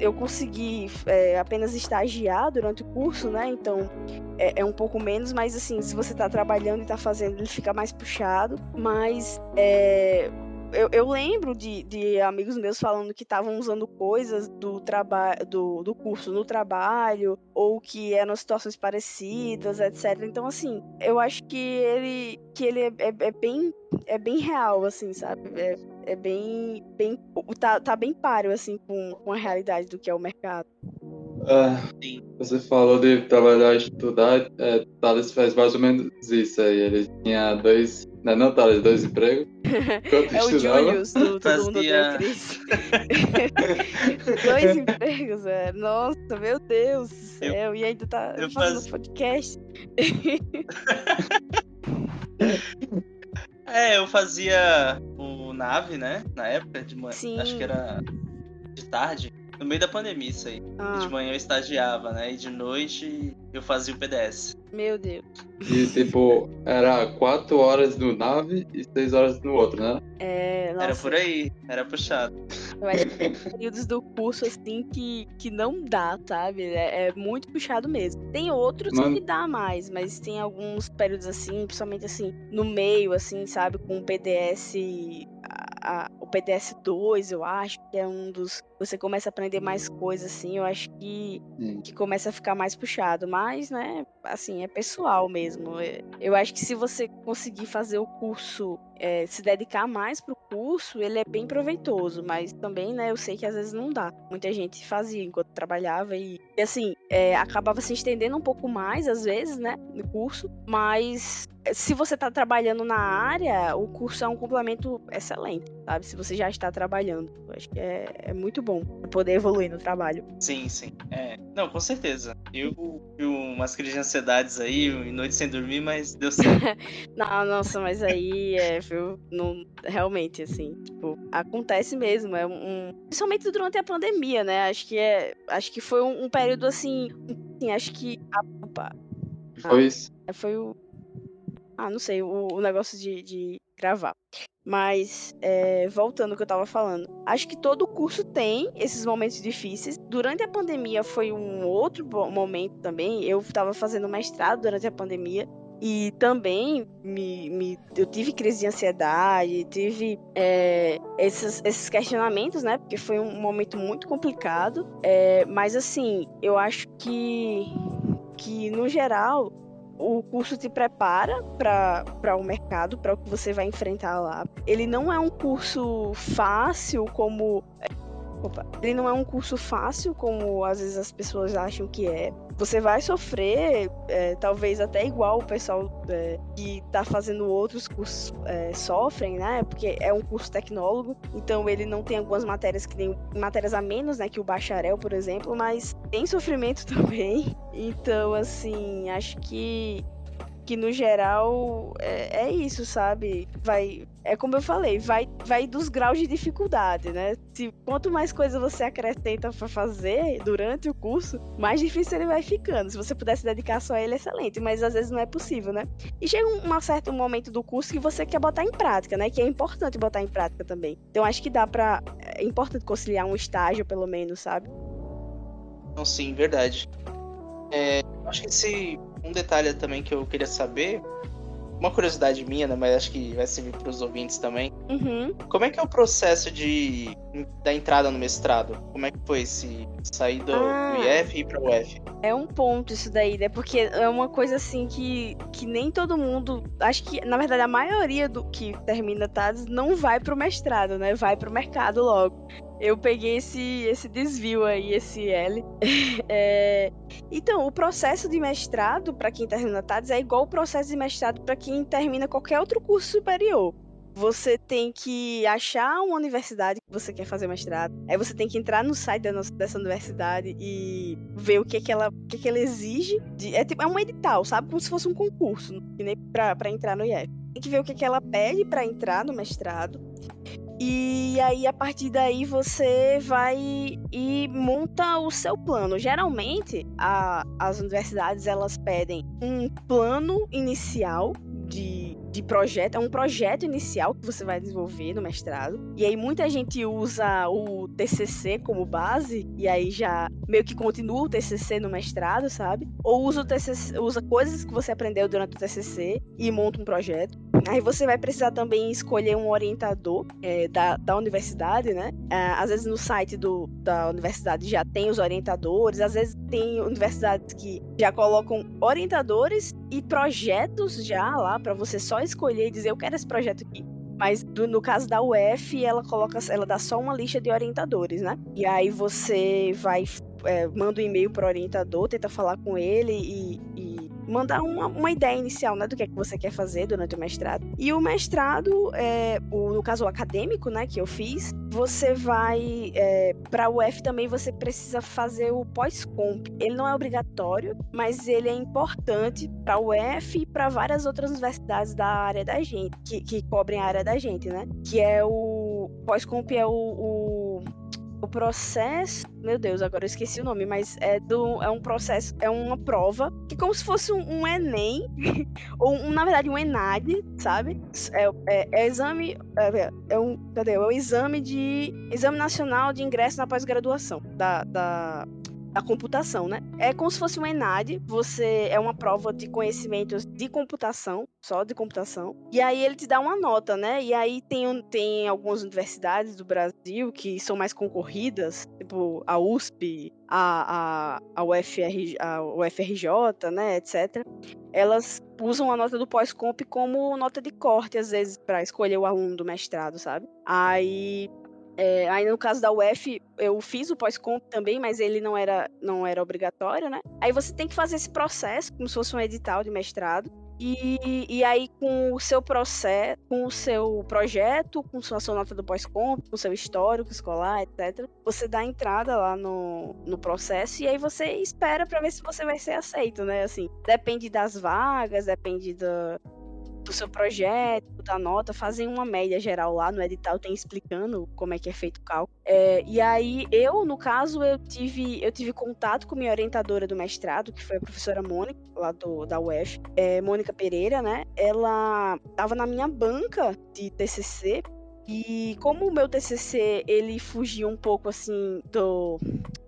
eu consegui é, apenas estagiar durante o curso, né? Então é, é um pouco menos, mas assim, se você tá trabalhando e tá fazendo, ele fica mais puxado. Mas é, eu, eu lembro de, de amigos meus falando que estavam usando coisas do do, do curso no trabalho, ou que eram situações parecidas, etc. Então, assim, eu acho que ele, que ele é, é- é bem, é bem real, assim, sabe? É, é bem, bem tá, tá bem páreo, assim, com, com a realidade do que é o mercado. Ah, você falou de trabalhar e estudar. É, Thales faz mais ou menos isso aí. Ele tinha dois. Não, é não Thales, dois empregos. é o Julius do Todo Mundo Odeia Cris. dois empregos, é. Nossa, meu Deus do céu. Eu, e ainda tá fazendo faz... podcast. é, eu fazia o nave, né? Na época de manhã. Acho que era de tarde. No meio da pandemia, isso aí. Ah. De manhã eu estagiava, né? E de noite eu fazia o PDS. Meu Deus. E tipo, era quatro horas no nave e seis horas no outro, né? É, nossa. Era por aí, era puxado. Eu acho que tem períodos do curso assim que, que não dá, sabe? É, é muito puxado mesmo. Tem outros Mano... que dá mais, mas tem alguns períodos assim, principalmente assim, no meio, assim, sabe? Com o PDS a, o PDS2, eu acho, que é um dos. Você começa a aprender mais coisas, assim, eu acho que, que começa a ficar mais puxado. Mas, né, assim, é pessoal mesmo. É, eu acho que se você conseguir fazer o curso, é, se dedicar mais pro curso, ele é bem proveitoso. Mas também, né, eu sei que às vezes não dá. Muita gente fazia enquanto trabalhava e, e assim, é, acabava se estendendo um pouco mais, às vezes, né, no curso. Mas se você está trabalhando na área, o curso é um complemento excelente, sabe? Se você já está trabalhando. Acho que é, é muito bom poder evoluir no trabalho. Sim, sim. É, não, com certeza. Eu vi umas crises de ansiedades aí, noite sem dormir, mas deu certo. não, nossa, mas aí é, viu? Não, realmente, assim, tipo, acontece mesmo. É um, principalmente durante a pandemia, né? Acho que é. Acho que foi um, um período assim. assim acho que. Opa, foi isso. É, foi o ah, não sei, o, o negócio de, de gravar. Mas, é, voltando ao que eu tava falando, acho que todo curso tem esses momentos difíceis. Durante a pandemia foi um outro momento também. Eu tava fazendo mestrado durante a pandemia. E também me, me, eu tive crise de ansiedade, tive é, esses, esses questionamentos, né? Porque foi um momento muito complicado. É, mas assim, eu acho que, que no geral o curso te prepara para o mercado, para o que você vai enfrentar lá. Ele não é um curso fácil como. Ele não é um curso fácil como às vezes as pessoas acham que é. Você vai sofrer, é, talvez até igual o pessoal é, que está fazendo outros cursos é, sofrem, né? Porque é um curso tecnólogo, então ele não tem algumas matérias que tem matérias a menos, né? Que o bacharel, por exemplo, mas tem sofrimento também. Então, assim, acho que que no geral é, é, isso, sabe? Vai, é como eu falei, vai, vai dos graus de dificuldade, né? Se quanto mais coisa você acrescenta para fazer durante o curso, mais difícil ele vai ficando. Se você pudesse dedicar só a ele, excelente, mas às vezes não é possível, né? E chega um, certo momento do curso que você quer botar em prática, né? Que é importante botar em prática também. Então acho que dá para é importante conciliar um estágio pelo menos, sabe? Não, sim, verdade. É, acho que esse um detalhe também que eu queria saber, uma curiosidade minha, né, mas acho que vai servir para os ouvintes também. Uhum. Como é que é o processo de da entrada no mestrado? Como é que foi esse sair do, ah, do IF e ir para o UF? É um ponto isso daí, né? Porque é uma coisa assim que, que nem todo mundo, acho que na verdade a maioria do que termina TADS não vai para o mestrado, né? Vai para o mercado logo eu peguei esse, esse desvio aí, esse L. é, então, o processo de mestrado para quem termina TADS é igual o processo de mestrado para quem termina qualquer outro curso superior. Você tem que achar uma universidade que você quer fazer mestrado. Aí você tem que entrar no site dessa universidade e ver o que, que, ela, o que, que ela exige. De, é, tipo, é um edital, sabe? Como se fosse um concurso, nem para entrar no IF. Tem que ver o que, que ela pede para entrar no mestrado e aí, a partir daí, você vai e monta o seu plano. Geralmente, a, as universidades elas pedem um plano inicial de, de projeto, é um projeto inicial que você vai desenvolver no mestrado. E aí muita gente usa o TCC como base e aí já meio que continua o TCC no mestrado, sabe? Ou usa o TCC, usa coisas que você aprendeu durante o TCC e monta um projeto. Aí você vai precisar também escolher um orientador é, da, da universidade, né? É, às vezes no site do, da universidade já tem os orientadores, às vezes tem universidades que já colocam orientadores e projetos já lá para você só escolher e dizer eu quero esse projeto aqui. Mas do, no caso da UF, ela coloca, ela dá só uma lista de orientadores, né? E aí você vai é, manda um e-mail para orientador, tenta falar com ele e, e mandar uma, uma, ideia inicial, né, do que é que você quer fazer durante o mestrado. E o mestrado, é, o, no caso o acadêmico, né, que eu fiz, você vai é, para o UF também você precisa fazer o pós-comp. Ele não é obrigatório, mas ele é importante para o UF e para várias outras universidades da área da gente, que, que cobrem a área da gente, né? Que é o pós-comp é o, o o processo, meu Deus, agora eu esqueci o nome, mas é do é um processo, é uma prova que é como se fosse um, um ENEM ou um, na verdade um ENAD, sabe? É, é, é exame é, é, um cadê? É o exame de exame nacional de ingresso na pós-graduação da, da da computação, né? É como se fosse um ENAD, você é uma prova de conhecimentos de computação, só de computação, e aí ele te dá uma nota, né? E aí tem, tem algumas universidades do Brasil que são mais concorridas, tipo a USP, a, a, a, UFR, a UFRJ, né, etc. Elas usam a nota do pós-comp como nota de corte, às vezes, para escolher o aluno do mestrado, sabe? Aí é, aí no caso da UF, eu fiz o pós-comp também, mas ele não era, não era obrigatório, né? Aí você tem que fazer esse processo, como se fosse um edital de mestrado. E, e aí, com o seu processo, com o seu projeto, com sua, sua nota do pós-comp, com o seu histórico escolar, etc., você dá entrada lá no, no processo e aí você espera para ver se você vai ser aceito, né? Assim, depende das vagas, depende da, do seu projeto, da nota, fazem uma média geral lá no edital, tem explicando como é que é feito o cálculo. É, e aí, eu, no caso, eu tive, eu tive contato com minha orientadora do mestrado, que foi a professora Mônica, lá do, da UF, é, Mônica Pereira, né? Ela estava na minha banca de TCC, e como o meu TCC, ele fugia um pouco, assim, do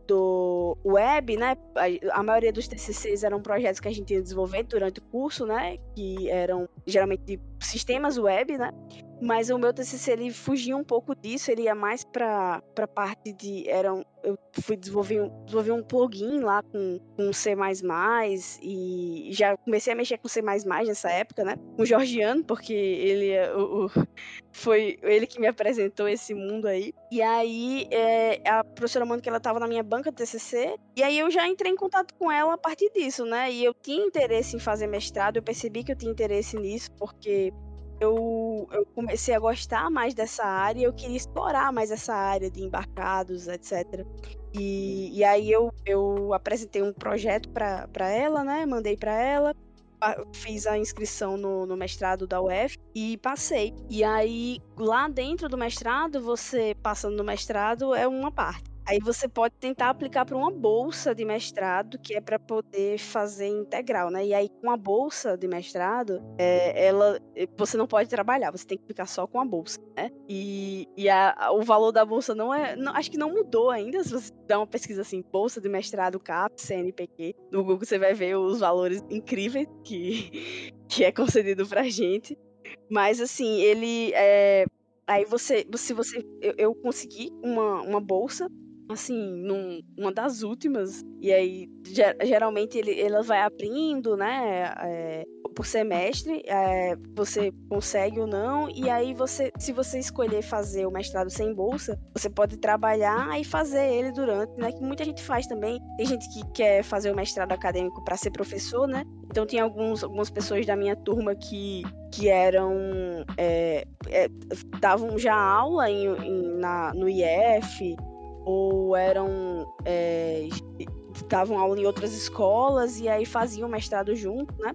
do web, né? A, a, maioria dos TCCs eram projetos que a gente ia desenvolver durante o curso, né? Que eram geralmente sistemas web, né? Mas o meu TCC ele fugia um pouco disso, ele ia mais para para parte de eram eu fui desenvolver um, desenvolver um plugin lá com, com C++ e já comecei a mexer com C++ nessa época, né? Com o Georgiano, porque ele é o, o, foi ele que me apresentou esse mundo aí. E aí é, a professora Mônica ela estava na minha banca TCC e aí eu já entrei em contato com ela a partir disso, né? E eu tinha interesse em fazer mestrado, eu percebi que eu tinha interesse nisso porque eu, eu comecei a gostar mais dessa área, eu queria explorar mais essa área de embarcados, etc. E, e aí eu, eu apresentei um projeto para ela, né? Mandei para ela, fiz a inscrição no, no, mestrado da UF e passei. E aí, lá dentro do mestrado, você passando no mestrado é uma parte. Aí você pode tentar aplicar para uma bolsa de mestrado, que é para poder fazer integral, né? E aí, com a bolsa de mestrado, é, ela, eh, você não pode trabalhar, você tem que ficar só com a bolsa, né? E, e a, o valor da bolsa não é. Não, acho que não mudou ainda. Se você dá uma pesquisa assim, bolsa de mestrado CAP, CNPq, no Google você vai ver os valores incríveis que, que é concedido pra gente. Mas assim, ele é, Aí você, se você, eu, eu, consegui uma, uma bolsa assim, num, uma das últimas, e aí geralmente ele, ela vai abrindo, né, é, por semestre, é, você consegue ou não, e aí você, se você escolher fazer o mestrado sem bolsa, você pode trabalhar e fazer ele durante, né, que muita gente faz também, tem gente que quer fazer o mestrado acadêmico para ser professor, né, então tem alguns, algumas pessoas da minha turma que, que eram, é, é, davam já aula em, em, na, no IF, ou eram é, davam aula em outras escolas e aí faziam mestrado junto, né?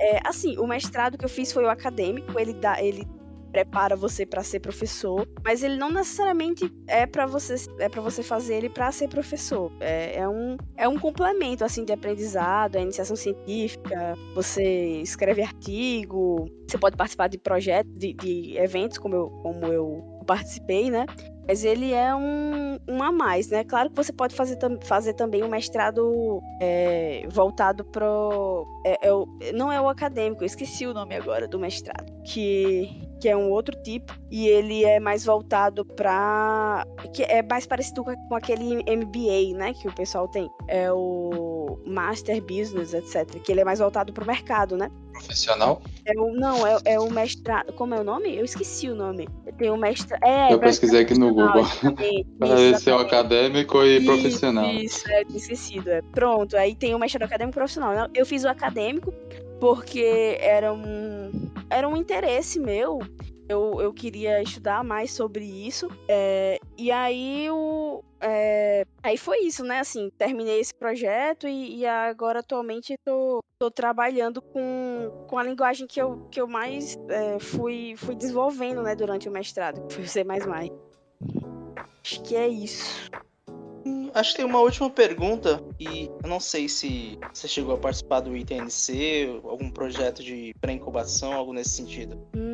É, assim, o mestrado que eu fiz foi o acadêmico, ele dá, ele prepara você para ser professor, mas ele não necessariamente é para você é para você fazer ele para ser professor. É, é, um é um complemento assim de aprendizado, é iniciação científica. Você escreve artigo, você pode participar de projetos, de, de eventos como eu como eu participei, né? Mas ele é um, um a mais, né? Claro que você pode fazer, fazer também um mestrado é, voltado pro. É, é o, não é o acadêmico, esqueci o nome agora do mestrado. Que, que é um outro tipo. E ele é mais voltado para. que é mais parecido com aquele MBA, né? Que o pessoal tem. É o o Master Business, etc. Que ele é mais voltado para o mercado, né? Profissional? É o, não, é, é o mestrado. Como é o nome? Eu esqueci o nome. Tem o mestrado. É, eu pesquisei aqui no Google. Pareceu acadêmico e isso, profissional. Isso, é, esquecido. É. Pronto, aí tem o mestrado acadêmico profissional. Eu fiz o acadêmico porque era um, era um interesse meu eu, eu queria estudar mais sobre isso. É, e aí o. É, aí foi isso, né? Assim, terminei esse projeto e, e agora atualmente tô, tô trabalhando com, com a linguagem que eu, que eu mais é, fui, fui desenvolvendo né, durante o mestrado, que foi o C. Acho que é isso. Hum, acho que tem uma última pergunta e eu não sei se você chegou a participar do ITNC, algum projeto de pré-incubação, algo nesse sentido. Hum,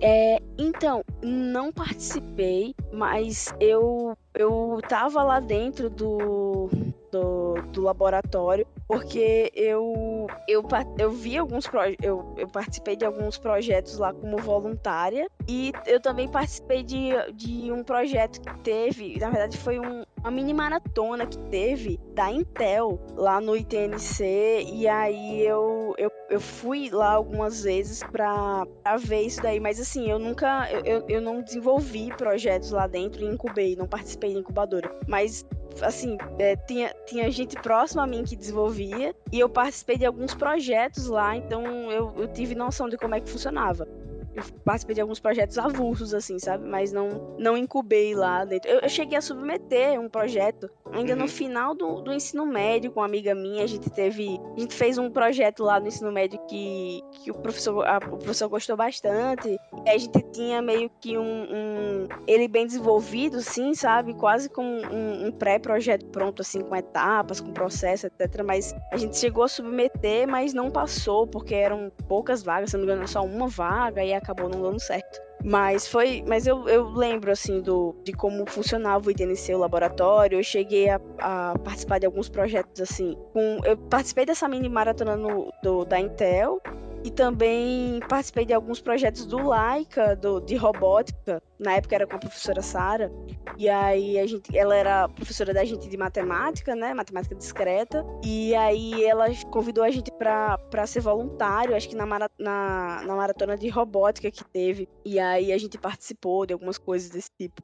é, então, não participei, mas eu eu tava lá dentro do, do, do laboratório porque eu eu, eu vi alguns eu, eu participei de alguns projetos lá como voluntária e eu também participei de, de um projeto que teve, na verdade foi um, uma mini maratona que teve da Intel lá no ITNC e aí eu, eu, eu fui lá algumas vezes pra, pra ver isso daí, mas assim, eu nunca, eu, eu não desenvolvi projetos lá dentro e incubei, não participei da incubadora, mas assim, é, tinha, tinha gente próxima a mim que desenvolvia e eu participei de alguns projetos lá, então eu, eu tive noção de como é que funcionava eu participei de alguns projetos avulsos, assim, sabe? Mas não, não incubei lá dentro. Eu, eu cheguei a submeter um projeto ainda uhum. no final do, do ensino médio com uma amiga minha. A gente teve. A gente fez um projeto lá no ensino médio que, que o, professor, a, o professor gostou bastante. E a gente tinha meio que um. um ele bem desenvolvido, sim, sabe? Quase com um, um pré-projeto pronto, assim, com etapas, com processo, etc. Mas a gente chegou a submeter, mas não passou, porque eram poucas vagas, se não me engano, só uma vaga. E a acabou não dando certo. Mas foi. Mas eu, eu lembro, assim, do, de como funcionava o ITNC, o laboratório. Eu cheguei a, a participar de alguns projetos, assim. Com, eu participei dessa mini maratona no, do, da Intel. E também participei de alguns projetos do Laika, do, de robótica. Na época era com a professora Sara. E aí a gente, ela era professora da gente de matemática, né? Matemática discreta. E aí ela convidou a gente para ser voluntário, acho que na, mara, na, na maratona de robótica que teve. E aí a gente participou de algumas coisas desse tipo.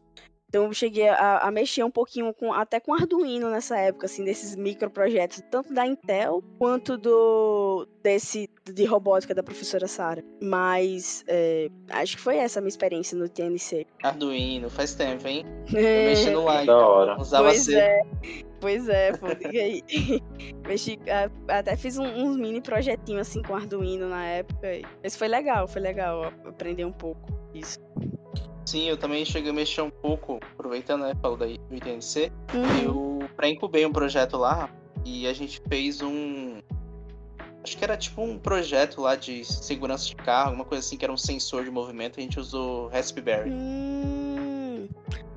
Então eu cheguei a, a, mexer um pouquinho com até com Arduino nessa época, assim, desses microprojetos, tanto da Intel quanto do desse de robótica da professora Sara. Mas é, acho que foi essa a minha experiência no TNC. Arduino, faz tempo, hein? É. Eu mexi no Like. Da hora. Usava pois é. Pois é, pô, diga aí. Mexi, até fiz um, uns mini projetinhos assim com Arduino na época. Esse foi legal, foi legal aprender um pouco isso. Sim, eu também cheguei a mexer um pouco, aproveitando, né, falou daí do ITNC. Uhum. Eu pré-incubei um projeto lá e a gente fez um. Acho que era tipo um projeto lá de segurança de carro, alguma coisa assim, que era um sensor de movimento, a gente usou Raspberry. Hum,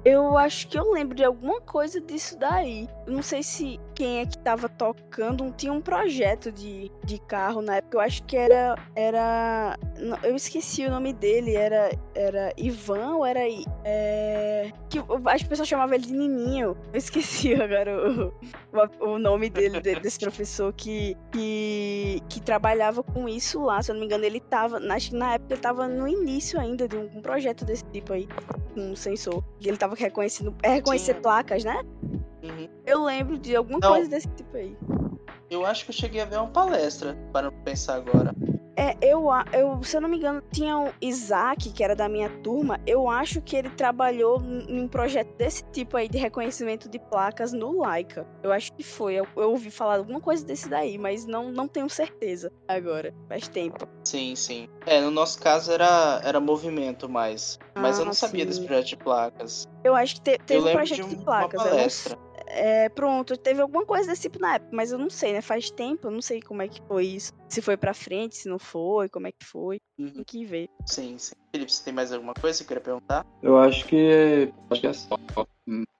eu acho que eu lembro de alguma coisa disso daí. Eu não sei se quem é que tava tocando, tinha um projeto de, de carro na época, eu acho que era, era, eu esqueci o nome dele, era, era Ivan ou era, é, que as pessoas chamavam ele de Nininho, eu esqueci agora o, o, o nome dele, desse professor que, que, que trabalhava com isso lá, se eu não me engano ele tava, acho que na época ele tava no início ainda de um, um projeto desse tipo aí, um sensor, e ele tava reconhecendo, é reconhecer Sim. placas, né? Uhum. Eu lembro de alguma Não, coisa desse tipo aí. Eu acho que eu cheguei a ver uma palestra, para pensar agora. É, eu, eu, se eu não me engano, tinha o Isaac, que era da minha turma. Eu acho que ele trabalhou em um projeto desse tipo aí de reconhecimento de placas no Laika. Eu acho que foi. Eu, eu ouvi falar alguma coisa desse daí, mas não, não tenho certeza agora. Faz tempo. Sim, sim. É, no nosso caso era, era movimento mais. Mas ah, eu não sabia sim. desse projeto de placas. Eu acho que te, teve um projeto de, um, de placas. Uma palestra. É, pronto, teve alguma coisa desse tipo na época, mas eu não sei, né? Faz tempo, eu não sei como é que foi isso. Se foi pra frente, se não foi, como é que foi. Uhum. Tem que ver. Sim, sim. Felipe, você tem mais alguma coisa que você queria perguntar? Eu acho que acho que é só.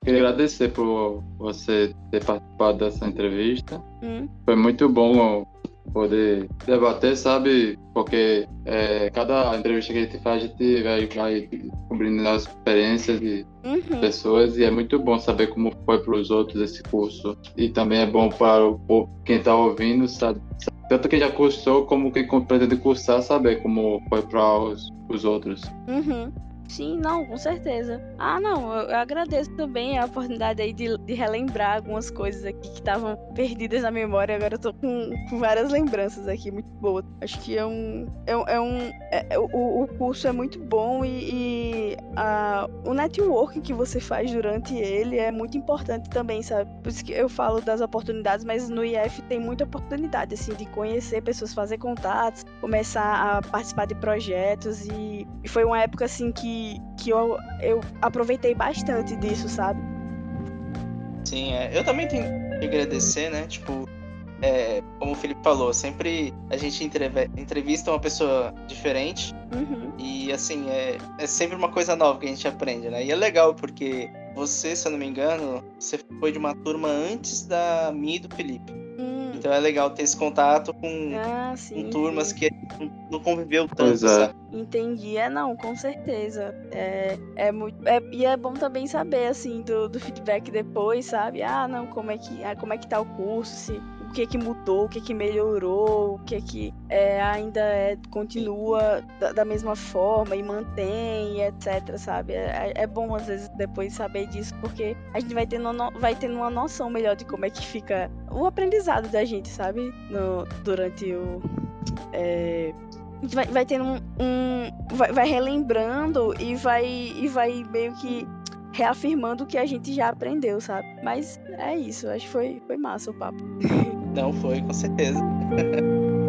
Queria agradecer por você ter participado dessa entrevista. Hum. Foi muito bom poder debater, sabe? Porque é, cada entrevista que a gente faz, a gente vai, vai cobrindo as experiências e Uhum. pessoas e é muito bom saber como foi para os outros esse curso. E também é bom para o, quem está ouvindo, sabe? Tanto quem já cursou como quem pretende cursar, saber como foi para os, os outros. Uhum. Sim, não, com certeza. Ah, não, eu, eu agradeço também a oportunidade aí de, de relembrar algumas coisas aqui que estavam perdidas na memória. Agora eu tô com, com, várias lembranças aqui muito boas. Acho que é um. É, é um é, é, o, o curso é muito bom e, e a, o networking que você faz durante ele é muito importante também, sabe? Por isso que eu falo das oportunidades, mas no IF tem muita oportunidade, assim, de conhecer pessoas, fazer contatos, começar a participar de projetos e, e foi uma época assim que que, eu, eu aproveitei bastante disso, sabe? Sim, é. eu também tenho que agradecer, né? Tipo, é, como o Felipe falou, sempre a gente entrevista uma pessoa diferente uhum. e assim, é, é sempre uma coisa nova que a gente aprende, né? E é legal porque você, se eu não me engano, você foi de uma turma antes da minha e do Felipe. Então é legal ter esse contato com, ah, sim, com turmas sim. que não conviveu tanto, é. sabe? Entendi. É, não, com certeza. É, é muito, é, e é bom também saber, assim, do, do feedback depois, sabe? Ah, não, como é que, ah, como é que tá o curso, se o que que mudou, o que que melhorou, o que que é, ainda é, continua da, da, mesma forma e mantém, etc, sabe? É, é, bom às vezes depois saber disso, porque a gente vai tendo, uma, vai tendo uma noção melhor de como é que fica o aprendizado da gente, sabe? No, durante o... É, vai, vai tendo um, um vai, vai, relembrando e vai e vai meio que reafirmando o que a gente já aprendeu, sabe? Mas é isso, acho que foi, foi massa o papo. Não foi, com certeza.